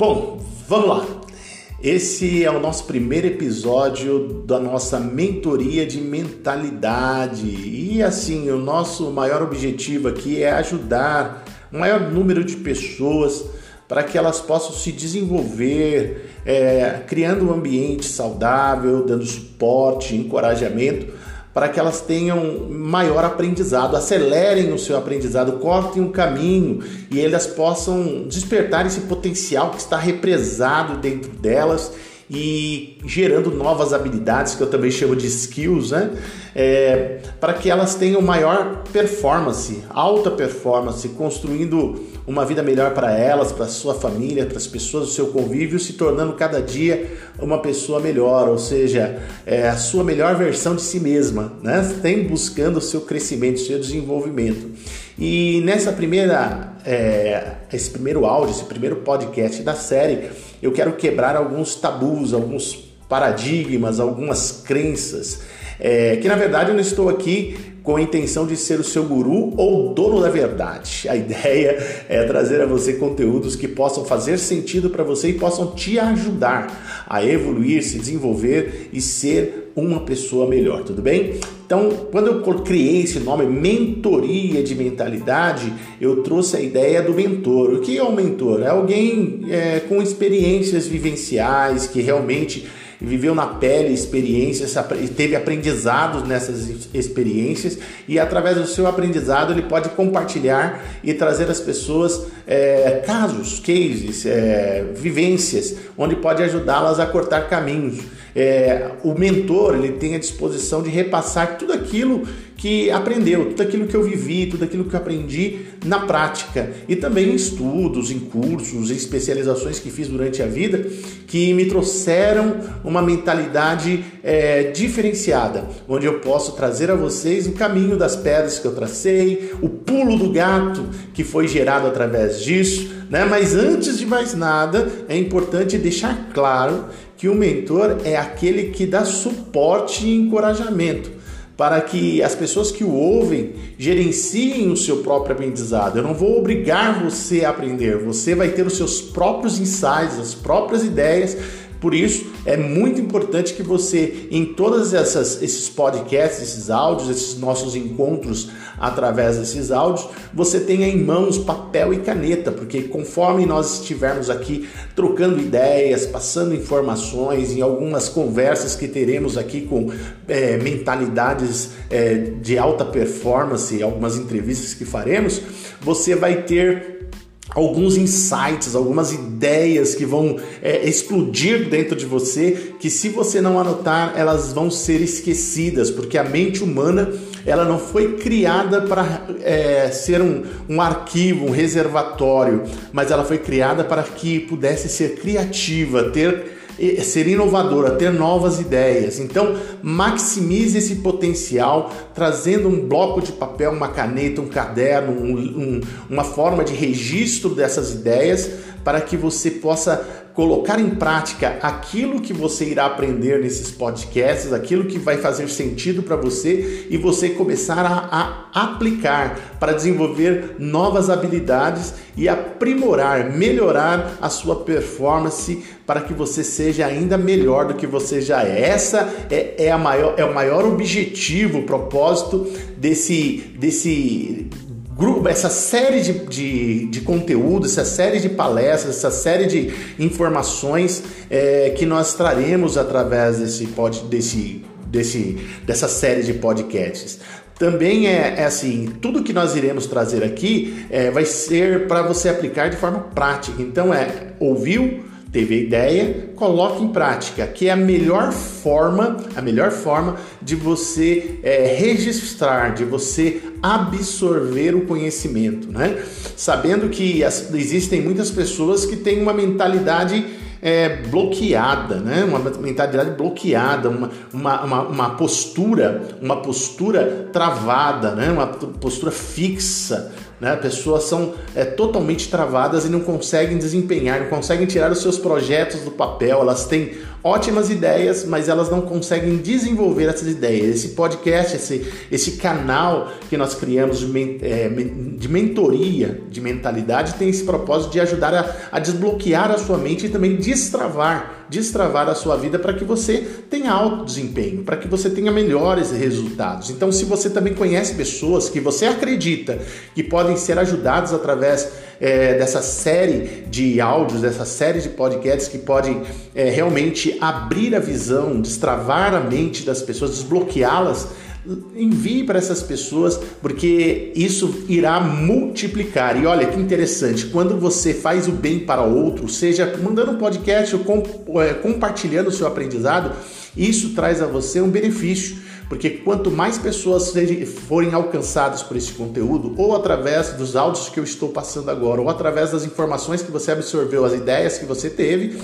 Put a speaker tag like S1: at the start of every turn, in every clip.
S1: Bom, vamos lá. Esse é o nosso primeiro episódio da nossa mentoria de mentalidade. E assim, o nosso maior objetivo aqui é ajudar o maior número de pessoas para que elas possam se desenvolver, é, criando um ambiente saudável, dando suporte, encorajamento para que elas tenham maior aprendizado, acelerem o seu aprendizado, cortem um caminho e elas possam despertar esse potencial que está represado dentro delas e gerando novas habilidades, que eu também chamo de skills, né? É, para que elas tenham maior performance, alta performance, construindo uma vida melhor para elas, para sua família, para as pessoas do seu convívio, se tornando cada dia uma pessoa melhor, ou seja, é, a sua melhor versão de si mesma, né? Tem buscando o seu crescimento, o seu desenvolvimento. E nessa primeira, é, esse primeiro áudio, esse primeiro podcast da série, eu quero quebrar alguns tabus, alguns paradigmas, algumas crenças. É, que na verdade eu não estou aqui com a intenção de ser o seu guru ou dono da verdade. A ideia é trazer a você conteúdos que possam fazer sentido para você e possam te ajudar a evoluir, se desenvolver e ser uma pessoa melhor, tudo bem? Então, quando eu criei esse nome, mentoria de mentalidade, eu trouxe a ideia do mentor. O que é um mentor? É alguém é, com experiências vivenciais que realmente viveu na pele experiências, teve aprendizados nessas experiências e através do seu aprendizado ele pode compartilhar e trazer às pessoas é, casos, cases, é, vivências, onde pode ajudá-las a cortar caminhos. É, o mentor ele tem a disposição de repassar tudo aquilo que aprendeu, tudo aquilo que eu vivi, tudo aquilo que eu aprendi na prática e também em estudos, em cursos, em especializações que fiz durante a vida que me trouxeram uma mentalidade é, diferenciada, onde eu posso trazer a vocês o caminho das pedras que eu tracei, o pulo do gato que foi gerado através disso, né? Mas antes de mais nada, é importante deixar claro que o mentor é aquele que dá suporte e encorajamento para que as pessoas que o ouvem gerenciem o seu próprio aprendizado. Eu não vou obrigar você a aprender, você vai ter os seus próprios insights, as próprias ideias por isso, é muito importante que você, em todos esses podcasts, esses áudios, esses nossos encontros através desses áudios, você tenha em mãos papel e caneta, porque conforme nós estivermos aqui trocando ideias, passando informações, em algumas conversas que teremos aqui com é, mentalidades é, de alta performance, algumas entrevistas que faremos, você vai ter alguns insights, algumas ideias que vão é, explodir dentro de você, que se você não anotar, elas vão ser esquecidas, porque a mente humana ela não foi criada para é, ser um, um arquivo, um reservatório, mas ela foi criada para que pudesse ser criativa, ter ser inovadora, ter novas ideias. Então, maximize esse potencial trazendo um bloco de papel, uma caneta, um caderno, um, um, uma forma de registro dessas ideias para que você possa colocar em prática aquilo que você irá aprender nesses podcasts, aquilo que vai fazer sentido para você e você começar a, a, aplicar para desenvolver novas habilidades e aprimorar, melhorar a sua performance para que você seja ainda melhor do que você já é. Essa é, é, a maior, é o maior objetivo, propósito desse, desse grupo, essa série de, de, de conteúdo, essa série de palestras, essa série de informações é, que nós traremos através desse, desse, desse, dessa série de podcasts. Também é, é, assim, tudo que nós iremos trazer aqui é, vai ser para você aplicar de forma prática. Então é ouviu, teve a ideia, coloque em prática, que é a melhor forma, a melhor forma de você é, registrar, de você absorver o conhecimento, né? Sabendo que as, existem muitas pessoas que têm uma mentalidade é, bloqueada, né? uma mentalidade bloqueada, uma, uma, uma, uma, postura, uma postura travada, né? uma postura fixa, Né? Pessoas são é, totalmente travadas e não conseguem desempenhar, não conseguem tirar os seus projetos do papel, elas têm ótimas ideias, mas elas não conseguem desenvolver essas ideias. Esse podcast, esse, esse canal que nós criamos de, é, de mentoria de mentalidade tem esse propósito de ajudar a, a desbloquear a sua mente e também destravar, destravar a sua vida para que você tenha alto desempenho, para que você tenha melhores resultados. Então, se você também conhece pessoas que você acredita que podem ser ajudadas através é, dessa série de áudios, dessa série de podcasts que podem é, realmente abrir a visão, destravar a mente das pessoas, desbloqueá-las, envie para essas pessoas, porque isso irá multiplicar. E olha que interessante, quando você faz o bem para outro, seja mandando um podcast ou é, compartilhando o seu aprendizado, isso traz a você um benefício porque quanto mais pessoas forem alcançadas por esse conteúdo, ou através dos áudios que eu estou passando agora, ou através das informações que você absorveu, as ideias que você teve,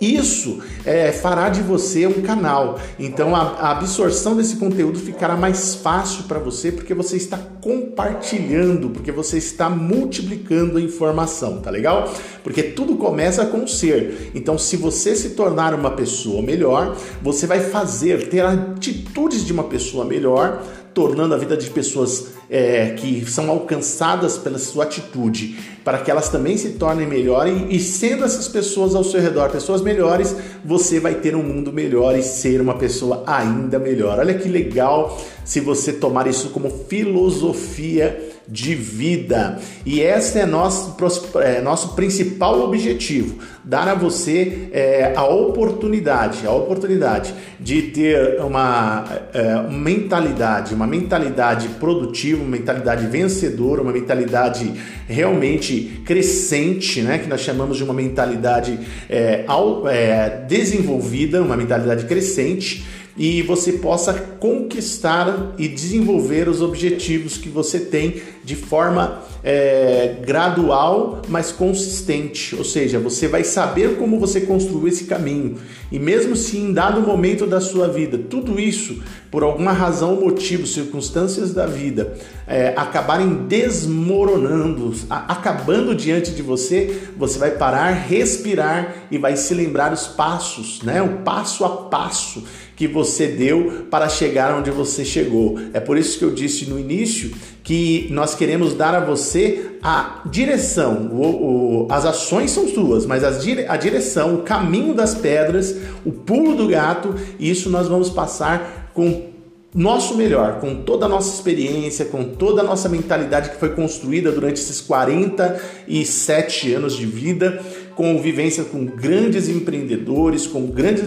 S1: isso é, fará de você um canal. Então a, a absorção desse conteúdo ficará mais fácil para você porque você está compartilhando, porque você está multiplicando a informação, tá legal? Porque tudo começa com o ser. Então, se você se tornar uma pessoa melhor, você vai fazer, ter atitudes de uma pessoa melhor tornando a vida de pessoas é, que são alcançadas pela sua atitude, para que elas também se tornem melhores e, sendo essas pessoas ao seu redor pessoas melhores, você vai ter um mundo melhor e ser uma pessoa ainda melhor. Olha que legal se você tomar isso como filosofia de vida. E esse é nosso, é, nosso principal objetivo: dar a você é, a oportunidade, a oportunidade de ter uma é, mentalidade, uma mentalidade produtiva, uma mentalidade vencedora, uma mentalidade realmente crescente, né? Que nós chamamos de uma mentalidade é, é, desenvolvida, uma mentalidade crescente e você possa conquistar e desenvolver os objetivos que você tem de forma é, gradual, mas consistente. Ou seja, você vai saber como você construiu esse caminho. E mesmo se em dado momento da sua vida, tudo isso, por alguma razão, motivo, circunstâncias da vida, é, acabarem desmoronando, a, acabando diante de você, você vai parar, respirar e vai se lembrar os passos, né? O passo a passo que você deu para chegar onde você chegou. É por isso que eu disse no início que nós queremos dar a você a direção. O, o, as ações são suas, mas as, a direção, o caminho das pedras, o pulo do gato, isso nós vamos passar com nosso melhor, com toda a nossa experiência, com toda a nossa mentalidade que foi construída durante esses 47 anos de vida, com vivência com grandes empreendedores, com grandes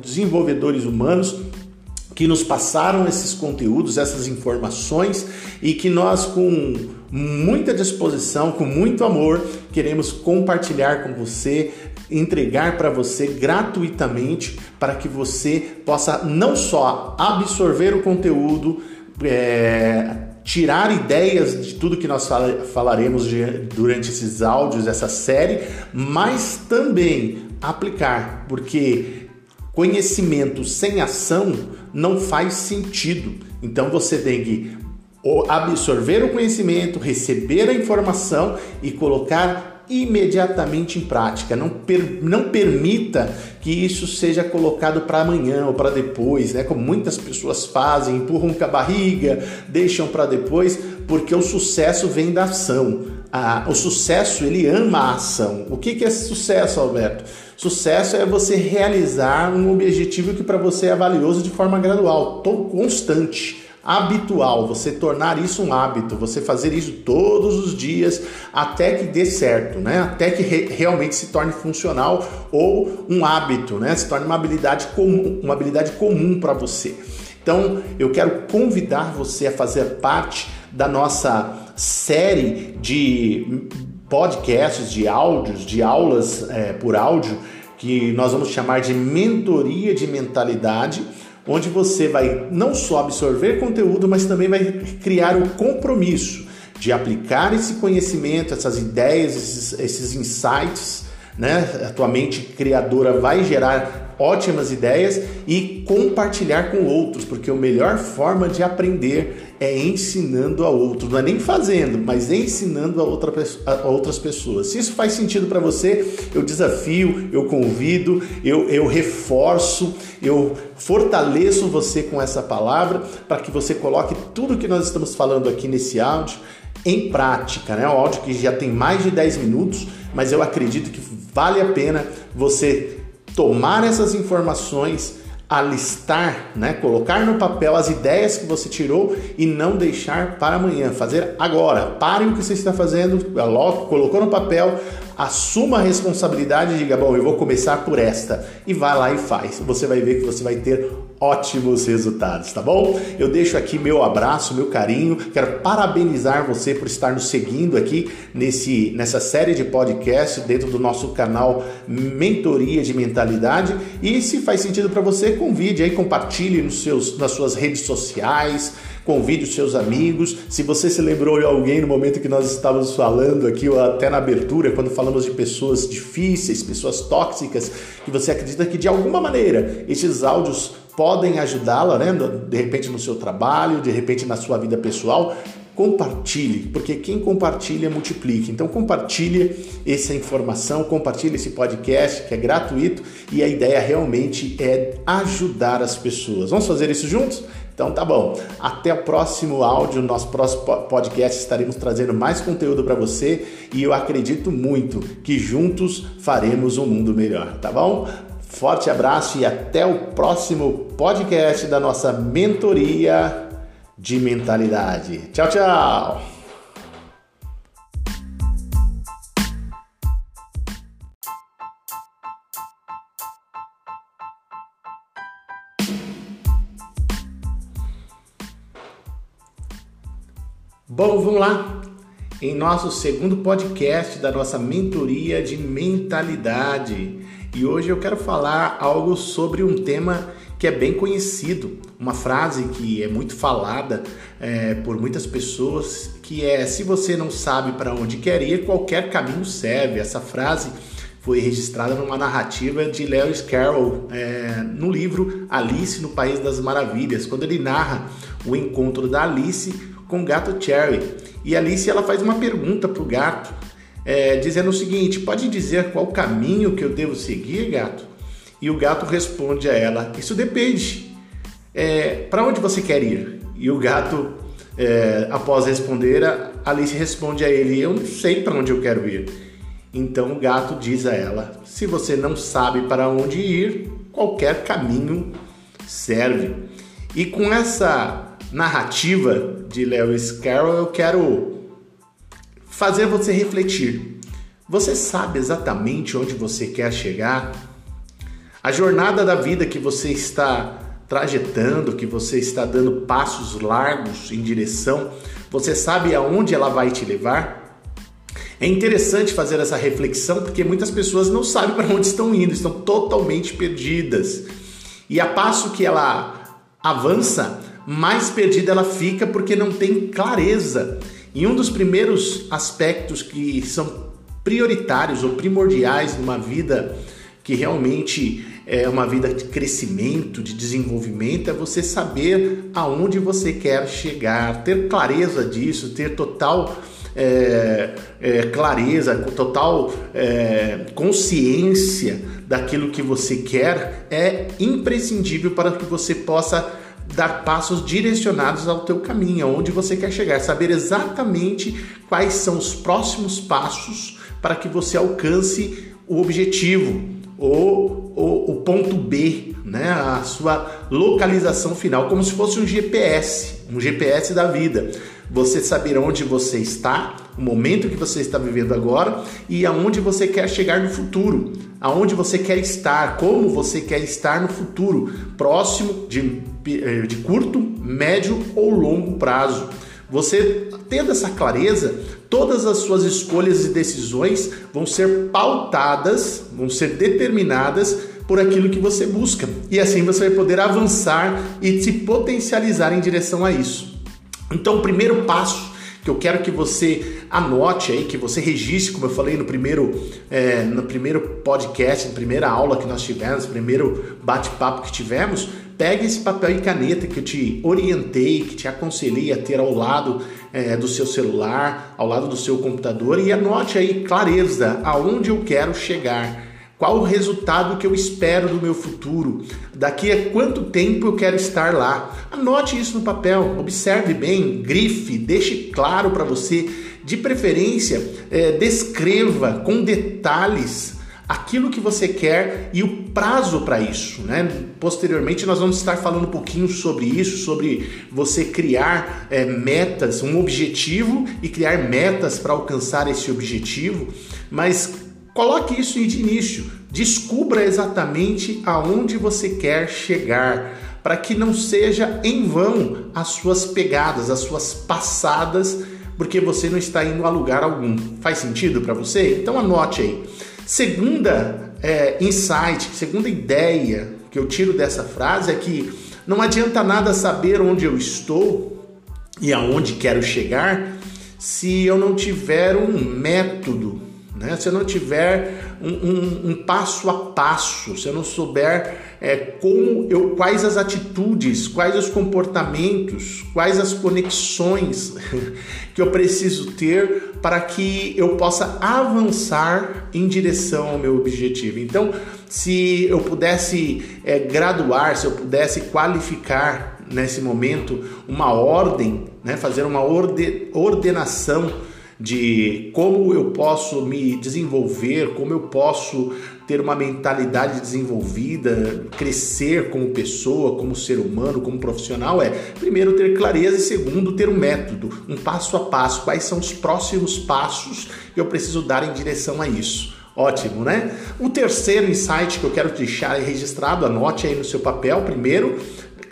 S1: desenvolvedores humanos que nos passaram esses conteúdos, essas informações e que nós, com muita disposição, com muito amor, queremos compartilhar com você, entregar para você gratuitamente para que você possa não só absorver o conteúdo, é, tirar ideias de tudo que nós falaremos durante esses áudios, essa série, mas também aplicar, porque conhecimento sem ação não faz sentido. Então você tem que absorver o conhecimento, receber a informação e colocar imediatamente em prática. Não, per, não permita que isso seja colocado para amanhã ou para depois, né? Como muitas pessoas fazem, empurram com a barriga, deixam para depois, porque o sucesso vem da ação. O sucesso ele ama a ação. O que, que é sucesso, Alberto? Sucesso é você realizar um objetivo que para você é valioso de forma gradual, constante habitual, você tornar isso um hábito, você fazer isso todos os dias até que dê certo, né? Até que re realmente se torne funcional ou um hábito, né? Se torne uma habilidade comum, uma habilidade comum para você. Então, eu quero convidar você a fazer parte da nossa série de podcasts, de áudios, de aulas é, por áudio, que nós vamos chamar de mentoria de mentalidade onde você vai não só absorver conteúdo, mas também vai criar o compromisso de aplicar esse conhecimento, essas ideias, esses, esses insights né? A tua mente criadora vai gerar ótimas ideias e compartilhar com outros, porque a melhor forma de aprender é ensinando a outros, não é nem fazendo, mas ensinando a, outra, a outras pessoas. Se isso faz sentido para você, eu desafio, eu convido, eu, eu reforço, eu fortaleço você com essa palavra para que você coloque tudo que nós estamos falando aqui nesse áudio em prática, né? O áudio que já tem mais de 10 minutos, mas eu acredito que vale a pena você tomar essas informações, alistar, né? Colocar no papel as ideias que você tirou e não deixar para amanhã, fazer agora. Pare o que você está fazendo, colocou no papel, assuma a responsabilidade e diga: Bom, eu vou começar por esta. E vai lá e faz. Você vai ver que você vai ter ótimos resultados, tá bom? Eu deixo aqui meu abraço, meu carinho. Quero parabenizar você por estar nos seguindo aqui nesse, nessa série de podcast dentro do nosso canal Mentoria de Mentalidade. E se faz sentido para você, convide aí, compartilhe nos seus, nas suas redes sociais Convide os seus amigos. Se você se lembrou de alguém no momento que nós estávamos falando aqui, ou até na abertura, quando falamos de pessoas difíceis, pessoas tóxicas, que você acredita que de alguma maneira esses áudios podem ajudá-la, né? De repente no seu trabalho, de repente na sua vida pessoal, compartilhe, porque quem compartilha multiplica. Então compartilhe essa informação, compartilhe esse podcast que é gratuito e a ideia realmente é ajudar as pessoas. Vamos fazer isso juntos? Então tá bom. Até o próximo áudio, nosso próximo podcast estaremos trazendo mais conteúdo para você e eu acredito muito que juntos faremos um mundo melhor, tá bom? Forte abraço e até o próximo podcast da nossa mentoria de mentalidade. Tchau, tchau. Bom, vamos lá. Em nosso segundo podcast da nossa mentoria de mentalidade. E hoje eu quero falar algo sobre um tema que é bem conhecido, uma frase que é muito falada é, por muitas pessoas, que é se você não sabe para onde quer ir, qualquer caminho serve. Essa frase foi registrada numa narrativa de Lewis Carroll é, no livro Alice no País das Maravilhas, quando ele narra o encontro da Alice com o gato Cherry. E Alice ela faz uma pergunta para o gato, é, dizendo o seguinte: pode dizer qual caminho que eu devo seguir, gato? E o gato responde a ela: Isso depende. É, para onde você quer ir? E o gato, é, após responder, Alice responde a ele: Eu não sei para onde eu quero ir. Então o gato diz a ela: Se você não sabe para onde ir, qualquer caminho serve. E com essa narrativa de Lewis Carroll, eu quero fazer você refletir. Você sabe exatamente onde você quer chegar? A jornada da vida que você está trajetando, que você está dando passos largos em direção, você sabe aonde ela vai te levar? É interessante fazer essa reflexão porque muitas pessoas não sabem para onde estão indo, estão totalmente perdidas. E a passo que ela avança, mais perdida ela fica porque não tem clareza. E um dos primeiros aspectos que são prioritários ou primordiais numa vida que realmente é uma vida de crescimento, de desenvolvimento, é você saber aonde você quer chegar, ter clareza disso, ter total é, é, clareza, total é, consciência daquilo que você quer é imprescindível para que você possa dar passos direcionados ao teu caminho, aonde você quer chegar, saber exatamente quais são os próximos passos para que você alcance o objetivo ou, o ponto B, né? a sua localização final, como se fosse um GPS, um GPS da vida. Você saber onde você está, o momento que você está vivendo agora e aonde você quer chegar no futuro, aonde você quer estar, como você quer estar no futuro, próximo de eh, de curto, médio ou longo prazo. Você tendo essa clareza, todas as suas escolhas e decisões vão ser pautadas, vão ser determinadas por aquilo que você busca. E assim você vai poder avançar e se potencializar em direção a isso. Então, o primeiro passo que eu quero que você anote aí, que você registre, como eu falei no primeiro, é, no primeiro podcast, na primeira aula que nós tivemos, primeiro bate-papo que tivemos, pegue esse papel e caneta que eu te orientei, que te aconselhei a ter ao lado é, do seu celular, ao lado do seu computador e anote aí clareza aonde eu quero chegar. Qual o resultado que eu espero do meu futuro? Daqui a quanto tempo eu quero estar lá? Anote isso no papel, observe bem, grife, deixe claro para você. De preferência, é, descreva com detalhes aquilo que você quer e o prazo para isso, né? Posteriormente nós vamos estar falando um pouquinho sobre isso, sobre você criar é, metas, um objetivo e criar metas para alcançar esse objetivo, mas Coloque isso de início, descubra exatamente aonde você quer chegar, para que não seja em vão as suas pegadas, as suas passadas, porque você não está indo a lugar algum. Faz sentido para você? Então anote aí. Segunda é, insight, segunda ideia que eu tiro dessa frase é que não adianta nada saber onde eu estou e aonde quero chegar se eu não tiver um método né? Se não tiver um, um, um, passo a passo, se eu não souber é, como eu, quais as atitudes, quais os comportamentos, quais as conexões que eu preciso ter para que eu possa avançar em direção ao meu objetivo. Então, se eu pudesse é, graduar, se eu pudesse qualificar nesse momento uma ordem, né, fazer uma orde, ordenação de como eu posso me desenvolver, como eu posso ter uma mentalidade desenvolvida, crescer como pessoa, como ser humano, como profissional é, primeiro, ter clareza e segundo, ter um método, um passo a passo. Quais são os próximos passos que eu preciso dar em direção a isso? Ótimo, né? O terceiro insight que eu quero deixar registrado, anote aí no seu papel. Primeiro,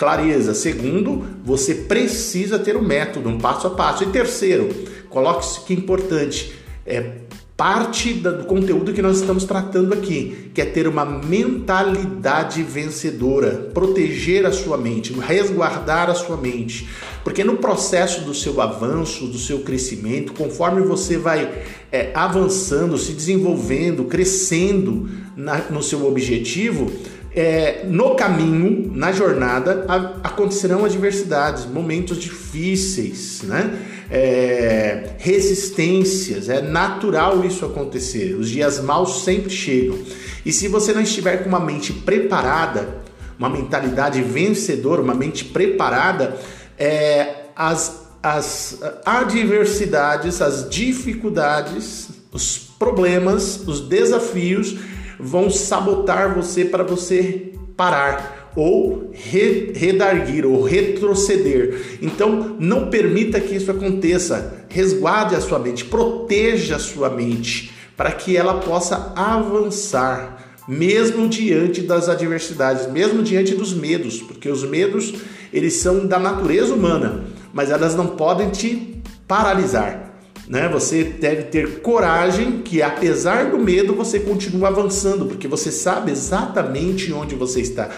S1: clareza. Segundo, você precisa ter um método, um passo a passo. E terceiro, coloque isso que é importante. É parte do conteúdo que nós estamos tratando aqui, que é ter uma mentalidade vencedora, proteger a sua mente, resguardar a sua mente, porque no processo do seu avanço, do seu crescimento, conforme você vai é, avançando, se desenvolvendo, crescendo na, no seu objetivo, é, no caminho, na jornada, acontecerão adversidades, momentos difíceis, né? É, resistências, é natural isso acontecer. Os dias maus sempre chegam. E se você não estiver com uma mente preparada, uma mentalidade vencedora, uma mente preparada, é, as, as adversidades, as dificuldades, os problemas, os desafios vão sabotar você para você parar ou re redarguir ou retroceder. Então, não permita que isso aconteça. Resguarde a sua mente, proteja a sua mente para que ela possa avançar mesmo diante das adversidades, mesmo diante dos medos, porque os medos eles são da natureza humana, mas elas não podem te paralisar né? Você deve ter coragem que apesar do medo você continua avançando, porque você sabe exatamente onde você está.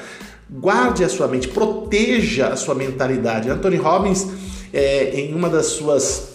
S1: Guarde a sua mente, proteja a sua mentalidade. Anthony Robbins, é, em uma das suas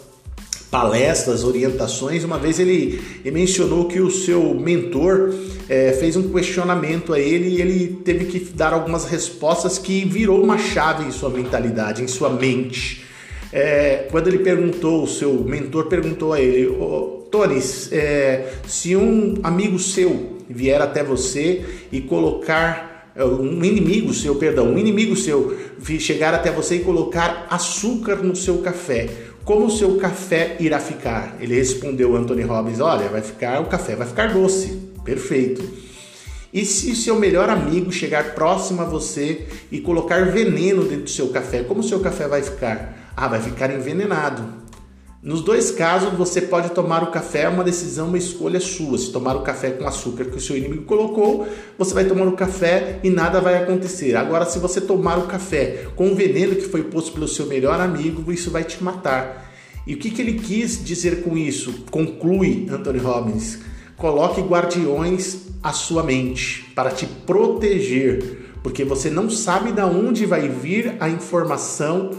S1: palestras, orientações, uma vez ele, ele mencionou que o seu mentor é, fez um questionamento a ele e ele teve que dar algumas respostas que virou uma chave em sua mentalidade, em sua mente. É, quando ele perguntou, o seu mentor perguntou a ele, oh, Tony, é, se um amigo seu vier até você e colocar um inimigo seu, perdão, um inimigo seu chegar até você e colocar açúcar no seu café, como o seu café irá ficar? Ele respondeu, Anthony Robbins, olha, vai ficar, o café vai ficar doce, perfeito. E se seu melhor amigo chegar próximo a você e colocar veneno dentro do seu café, como o seu café vai ficar? Ah, vai ficar envenenado. Nos dois casos, você pode tomar o café, é uma decisão, uma escolha sua. Se tomar o café com açúcar que o seu inimigo colocou, você vai tomar o café e nada vai acontecer. Agora, se você tomar o café com o veneno que foi posto pelo seu melhor amigo, isso vai te matar. E o que, que ele quis dizer com isso? Conclui Anthony Robbins. Coloque guardiões à sua mente para te proteger, porque você não sabe de onde vai vir a informação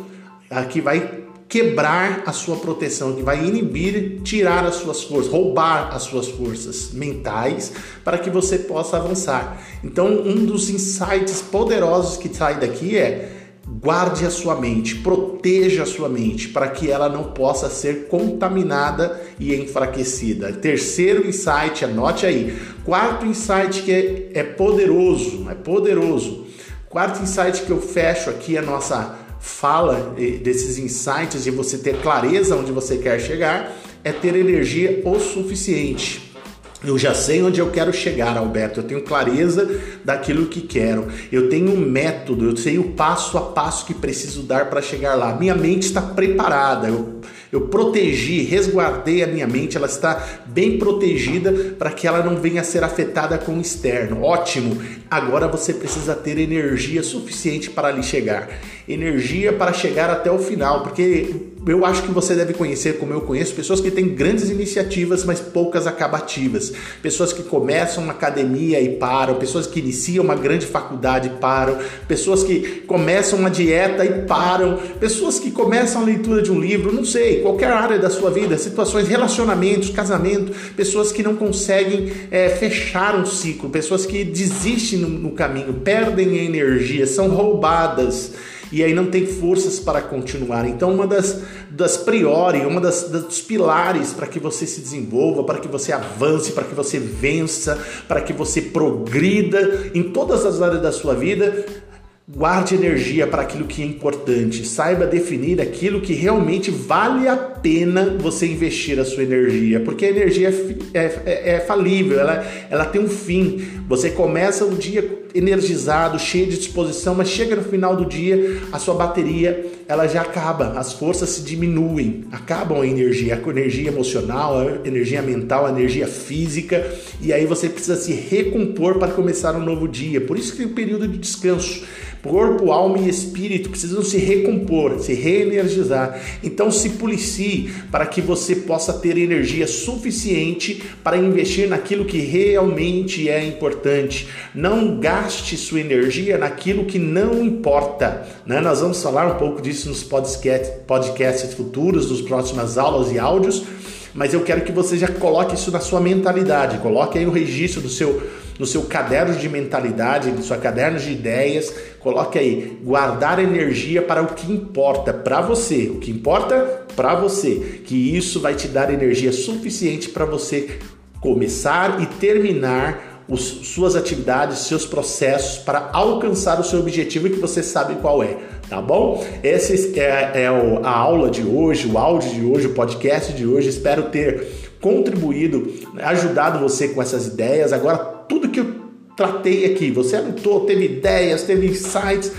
S1: que vai quebrar a sua proteção, que vai inibir, tirar as suas forças, roubar as suas forças mentais para que você possa avançar. Então, um dos insights poderosos que sai daqui é guarde a sua mente, proteja a sua mente para que ela não possa ser contaminada e enfraquecida. Terceiro insight, anote aí. Quarto insight que é, é poderoso, é poderoso. Quarto insight que eu fecho aqui a nossa fala desses insights de você ter clareza onde você quer chegar é ter energia o suficiente. Eu já sei onde eu quero chegar, Alberto. Eu tenho clareza daquilo que quero. Eu tenho um método, eu sei o passo a passo que preciso dar para chegar lá. Minha mente está preparada. Eu eu protegi, resguardei a minha mente, ela está bem protegida para que ela não venha a ser afetada com o externo. Ótimo! Agora você precisa ter energia suficiente para ali chegar. Energia para chegar até o final, porque eu acho que você deve conhecer, como eu conheço, pessoas que têm grandes iniciativas, mas poucas acabativas. Pessoas que começam uma academia e param, pessoas que iniciam uma grande faculdade e param, pessoas que começam uma dieta e param, pessoas que começam a leitura de um livro, não sei, qualquer área da sua vida, situações, relacionamentos, casamento, pessoas que não conseguem é, fechar um ciclo, pessoas que desistem no, no caminho, perdem a energia, são roubadas e aí não tem forças para continuar. Então, uma das, das priori, uma das, dos pilares para que você se desenvolva, para que você avance, para que você vença, para que você progrida em todas as áreas da sua vida, Guarde energia para aquilo que é importante. Saiba definir aquilo que realmente vale a pena você investir a sua energia, porque a energia é, é, é, é falível, ela, ela tem um fim. Você começa o dia energizado, cheio de disposição, mas chega no final do dia, a sua bateria ela já acaba, as forças se diminuem, acabam a energia, a energia emocional, a energia mental, a energia física, e aí você precisa se recompor para começar um novo dia. Por isso que tem o um período de descanso. Corpo, alma e espírito precisam se recompor, se reenergizar. Então se policie para que você possa ter energia suficiente para investir naquilo que realmente é importante. Não gaste sua energia naquilo que não importa. Né? Nós vamos falar um pouco disso nos podcasts, futuros, nos próximas aulas e áudios mas eu quero que você já coloque isso na sua mentalidade, coloque aí o registro do seu no seu caderno de mentalidade, no seu caderno de ideias, coloque aí guardar energia para o que importa para você, o que importa para você, que isso vai te dar energia suficiente para você começar e terminar os, suas atividades, seus processos para alcançar o seu objetivo que você sabe qual é tá bom? Essa é, é a aula de hoje, o áudio de hoje, o podcast de hoje. Espero ter contribuído, ajudado você com essas ideias. Agora, tudo que eu tratei aqui, você anotou, teve ideias, teve insights,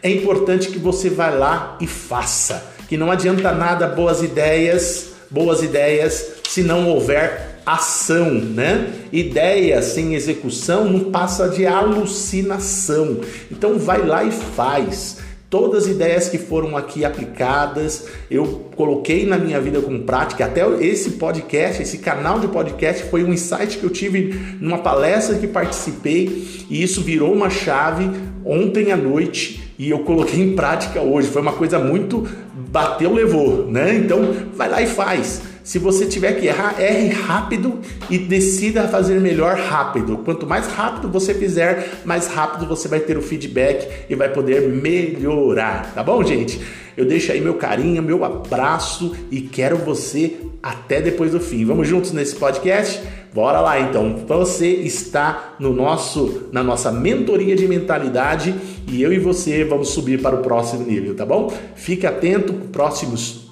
S1: é importante que você vá lá e faça. Que não adianta nada boas ideias, boas ideias, se não houver ação, né? Ideia sem execução não passa de alucinação. Então vai lá e faz. Todas as ideias que foram aqui aplicadas, eu coloquei na minha vida como prática. Até esse podcast, esse canal de podcast, foi um insight que eu tive numa palestra que participei e isso virou uma chave ontem à noite e eu coloquei em prática hoje. Foi uma coisa muito bateu, levou, né? Então vai lá e faz. Se você tiver que errar, erre rápido e decida fazer melhor rápido. Quanto mais rápido você fizer, mais rápido você vai ter o feedback e vai poder melhorar, tá bom, gente? Eu deixo aí meu carinho, meu abraço e quero você até depois do fim. Vamos juntos nesse podcast? Bora lá então. Você está no nosso na nossa mentoria de mentalidade e eu e você vamos subir para o próximo nível, tá bom? Fique atento, próximos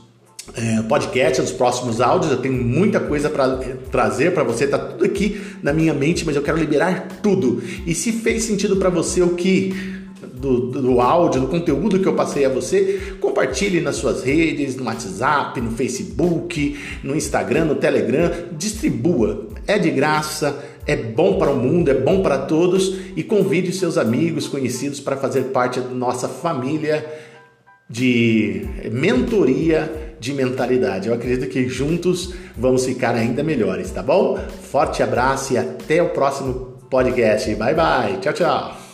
S1: é, podcast, nos próximos áudios. Eu tenho muita coisa para trazer para você, tá tudo aqui na minha mente, mas eu quero liberar tudo. E se fez sentido para você o que do, do, áudio, do conteúdo que eu passei a você, compartilhe nas suas redes, no WhatsApp, no Facebook, no Instagram, no Telegram, distribua. É de graça, é bom para o mundo, é bom para todos e convide seus amigos, conhecidos para fazer parte da nossa família de mentoria de mentalidade. Eu acredito que juntos vamos ficar ainda melhores, tá bom? Forte abraço e até o próximo podcast. Bye bye. Tchau, tchau.